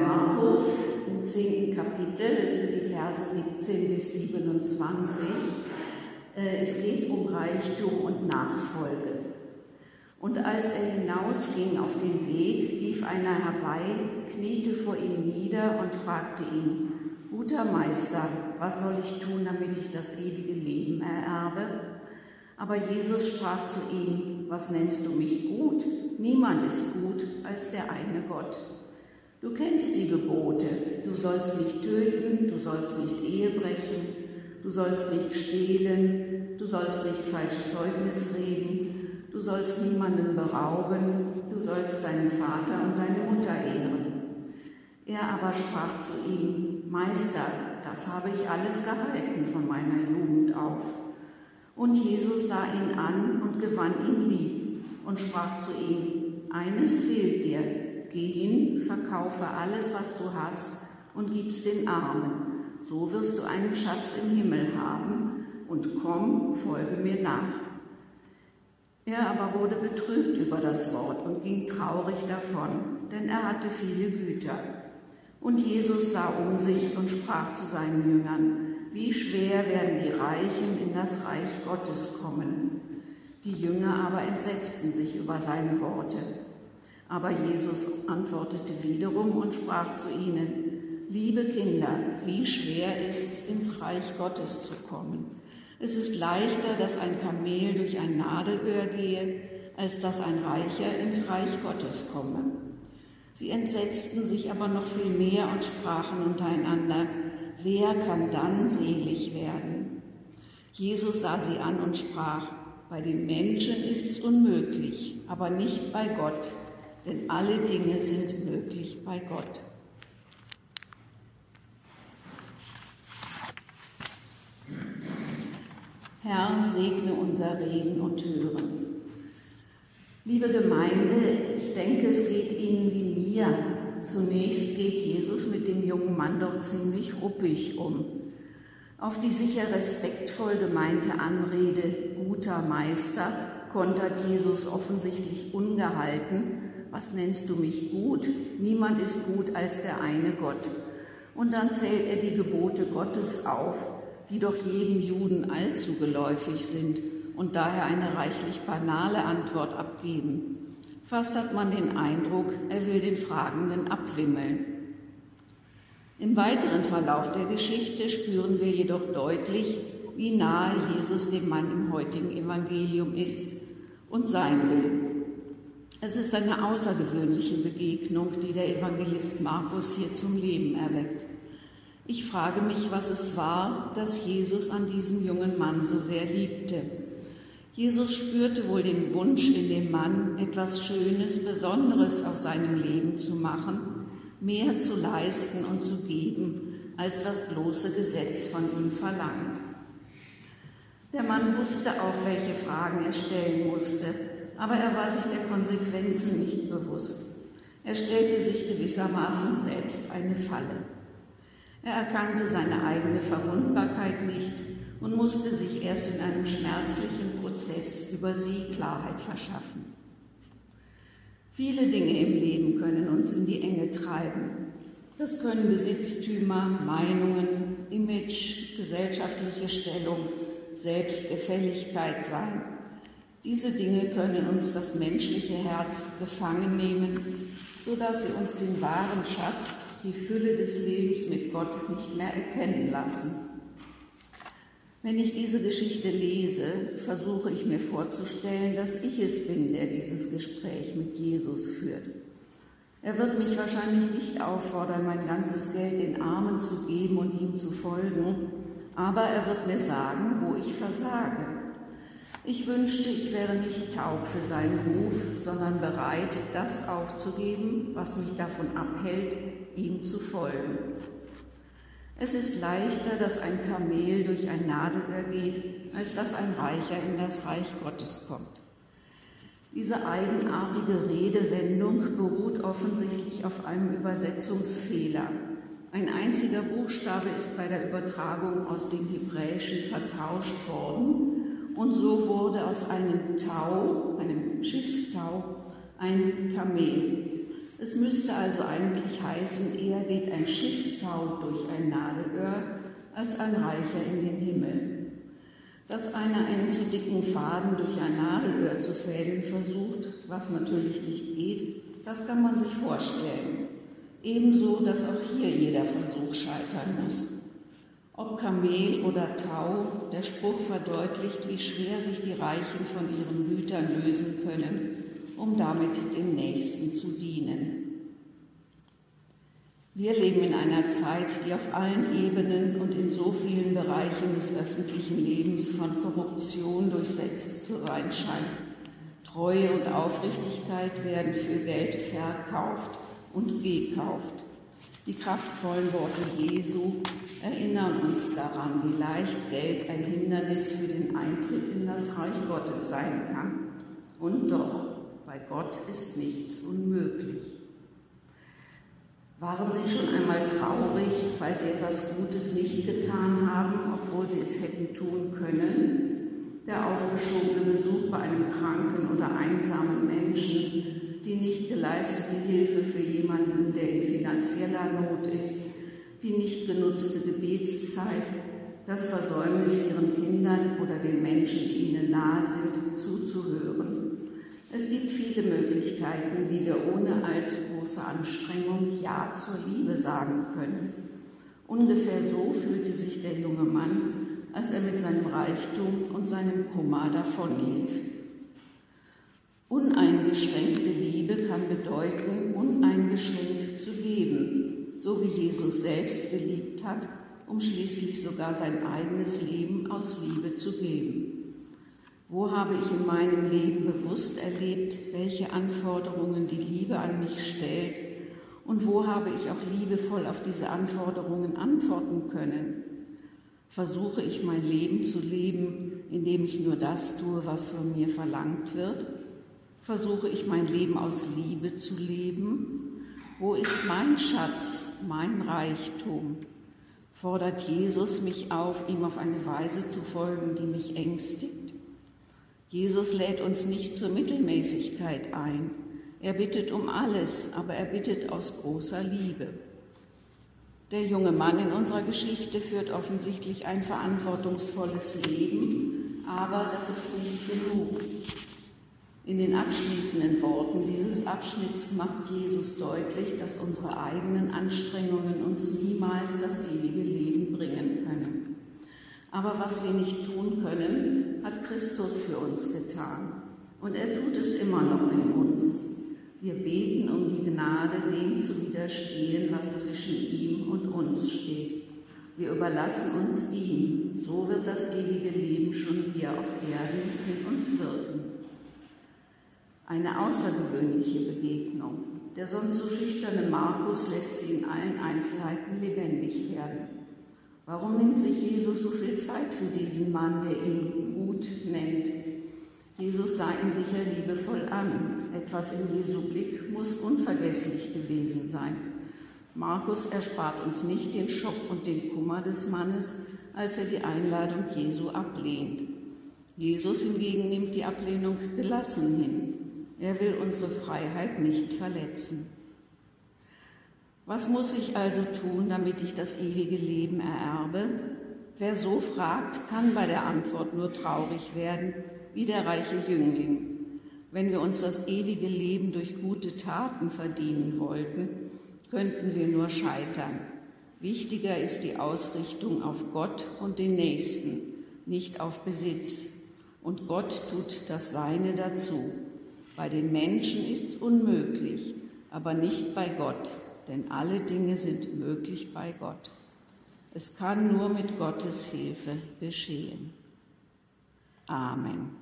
Markus im 10. Kapitel, das sind die Verse 17 bis 27. Äh, es geht um Reichtum und Nachfolge. Und als er hinausging auf den Weg, lief einer herbei, kniete vor ihm nieder und fragte ihn, Guter Meister, was soll ich tun, damit ich das ewige Leben ererbe? Aber Jesus sprach zu ihm, was nennst du mich gut? Niemand ist gut als der eine Gott. Du kennst die Gebote. Du sollst nicht töten, du sollst nicht Ehe brechen, du sollst nicht stehlen, du sollst nicht falsch Zeugnis reden, du sollst niemanden berauben, du sollst deinen Vater und deine Mutter ehren. Er aber sprach zu ihm, Meister, das habe ich alles gehalten von meiner Jugend auf. Und Jesus sah ihn an und gewann ihn lieb und sprach zu ihm, eines fehlt dir, Geh hin, verkaufe alles, was du hast und gib's den Armen. So wirst du einen Schatz im Himmel haben und komm, folge mir nach. Er aber wurde betrübt über das Wort und ging traurig davon, denn er hatte viele Güter. Und Jesus sah um sich und sprach zu seinen Jüngern, wie schwer werden die Reichen in das Reich Gottes kommen. Die Jünger aber entsetzten sich über seine Worte. Aber Jesus antwortete wiederum und sprach zu ihnen, liebe Kinder, wie schwer ist's, ins Reich Gottes zu kommen. Es ist leichter, dass ein Kamel durch ein Nadelöhr gehe, als dass ein Reicher ins Reich Gottes komme. Sie entsetzten sich aber noch viel mehr und sprachen untereinander, wer kann dann selig werden? Jesus sah sie an und sprach, bei den Menschen ist's unmöglich, aber nicht bei Gott, denn alle Dinge sind möglich bei Gott. Herr, segne unser Reden und Hören. Liebe Gemeinde, ich denke, es geht Ihnen wie mir. Zunächst geht Jesus mit dem jungen Mann doch ziemlich ruppig um. Auf die sicher respektvoll gemeinte Anrede guter Meister kontert Jesus offensichtlich ungehalten was nennst du mich gut? Niemand ist gut als der eine Gott. Und dann zählt er die Gebote Gottes auf, die doch jedem Juden allzu geläufig sind und daher eine reichlich banale Antwort abgeben. Fast hat man den Eindruck, er will den Fragenden abwimmeln. Im weiteren Verlauf der Geschichte spüren wir jedoch deutlich, wie nahe Jesus dem Mann im heutigen Evangelium ist und sein will. Es ist eine außergewöhnliche Begegnung, die der Evangelist Markus hier zum Leben erweckt. Ich frage mich, was es war, das Jesus an diesem jungen Mann so sehr liebte. Jesus spürte wohl den Wunsch in dem Mann, etwas Schönes, Besonderes aus seinem Leben zu machen, mehr zu leisten und zu geben, als das bloße Gesetz von ihm verlangt. Der Mann wusste auch, welche Fragen er stellen musste aber er war sich der Konsequenzen nicht bewusst. Er stellte sich gewissermaßen selbst eine Falle. Er erkannte seine eigene Verwundbarkeit nicht und musste sich erst in einem schmerzlichen Prozess über sie Klarheit verschaffen. Viele Dinge im Leben können uns in die Enge treiben. Das können Besitztümer, Meinungen, Image, gesellschaftliche Stellung, Selbstgefälligkeit sein diese Dinge können uns das menschliche Herz gefangen nehmen, sodass sie uns den wahren Schatz, die Fülle des Lebens mit Gott nicht mehr erkennen lassen. Wenn ich diese Geschichte lese, versuche ich mir vorzustellen, dass ich es bin, der dieses Gespräch mit Jesus führt. Er wird mich wahrscheinlich nicht auffordern, mein ganzes Geld den Armen zu geben und ihm zu folgen, aber er wird mir sagen, wo ich versage. Ich wünschte, ich wäre nicht taub für seinen Ruf, sondern bereit, das aufzugeben, was mich davon abhält, ihm zu folgen. Es ist leichter, dass ein Kamel durch ein Nadelöhr geht, als dass ein Reicher in das Reich Gottes kommt. Diese eigenartige Redewendung beruht offensichtlich auf einem Übersetzungsfehler. Ein einziger Buchstabe ist bei der Übertragung aus dem Hebräischen vertauscht worden und so wurde aus einem Tau, einem Schiffstau, ein Kamel. Es müsste also eigentlich heißen, eher geht ein Schiffstau durch ein Nadelöhr als ein Reicher in den Himmel. Dass einer einen zu dicken Faden durch ein Nadelöhr zu fädeln versucht, was natürlich nicht geht, das kann man sich vorstellen. Ebenso, dass auch hier jeder Versuch scheitern muss. Ob Kamel oder Tau, der Spruch verdeutlicht, wie schwer sich die Reichen von ihren Gütern lösen können, um damit dem Nächsten zu dienen. Wir leben in einer Zeit, die auf allen Ebenen und in so vielen Bereichen des öffentlichen Lebens von Korruption durchsetzt zu sein scheint. Treue und Aufrichtigkeit werden für Geld verkauft und gekauft. Die kraftvollen Worte Jesu erinnern uns daran, wie leicht Geld ein Hindernis für den Eintritt in das Reich Gottes sein kann. Und doch, bei Gott ist nichts unmöglich. Waren Sie schon einmal traurig, weil Sie etwas Gutes nicht getan haben, obwohl Sie es hätten tun können? Der aufgeschobene Besuch bei einem kranken oder einsamen Menschen, die nicht geleistete Hilfe für jemanden, der in finanzieller Not ist, die nicht genutzte Gebetszeit, das Versäumnis Ihren Kindern oder den Menschen, die Ihnen nahe sind, zuzuhören. Es gibt viele Möglichkeiten, wie wir ohne allzu große Anstrengung Ja zur Liebe sagen können. Ungefähr so fühlte sich der junge Mann, als er mit seinem Reichtum und seinem Kummer davonlief. Uneingeschränkte Liebe kann bedeuten, uneingeschränkt zu geben, so wie Jesus selbst geliebt hat, um schließlich sogar sein eigenes Leben aus Liebe zu geben. Wo habe ich in meinem Leben bewusst erlebt, welche Anforderungen die Liebe an mich stellt und wo habe ich auch liebevoll auf diese Anforderungen antworten können? Versuche ich mein Leben zu leben, indem ich nur das tue, was von mir verlangt wird? Versuche ich mein Leben aus Liebe zu leben? Wo ist mein Schatz, mein Reichtum? Fordert Jesus mich auf, ihm auf eine Weise zu folgen, die mich ängstigt? Jesus lädt uns nicht zur Mittelmäßigkeit ein. Er bittet um alles, aber er bittet aus großer Liebe. Der junge Mann in unserer Geschichte führt offensichtlich ein verantwortungsvolles Leben, aber das ist nicht genug. In den abschließenden Worten dieses Abschnitts macht Jesus deutlich, dass unsere eigenen Anstrengungen uns niemals das ewige Leben bringen können. Aber was wir nicht tun können, hat Christus für uns getan. Und er tut es immer noch in uns. Wir beten um die Gnade, dem zu widerstehen, was zwischen ihm und uns steht. Wir überlassen uns ihm. So wird das ewige Leben schon hier auf Erden in uns wirken. Eine außergewöhnliche Begegnung. Der sonst so schüchterne Markus lässt sie in allen Einzelheiten lebendig werden. Warum nimmt sich Jesus so viel Zeit für diesen Mann, der ihn gut nennt? Jesus sah ihn sicher liebevoll an. Etwas in Jesu Blick muss unvergesslich gewesen sein. Markus erspart uns nicht den Schock und den Kummer des Mannes, als er die Einladung Jesu ablehnt. Jesus hingegen nimmt die Ablehnung gelassen hin. Er will unsere Freiheit nicht verletzen. Was muss ich also tun, damit ich das ewige Leben ererbe? Wer so fragt, kann bei der Antwort nur traurig werden, wie der reiche Jüngling. Wenn wir uns das ewige Leben durch gute Taten verdienen wollten, könnten wir nur scheitern. Wichtiger ist die Ausrichtung auf Gott und den Nächsten, nicht auf Besitz. Und Gott tut das Seine dazu. Bei den Menschen ist es unmöglich, aber nicht bei Gott denn alle Dinge sind möglich bei Gott. Es kann nur mit Gottes Hilfe geschehen. Amen.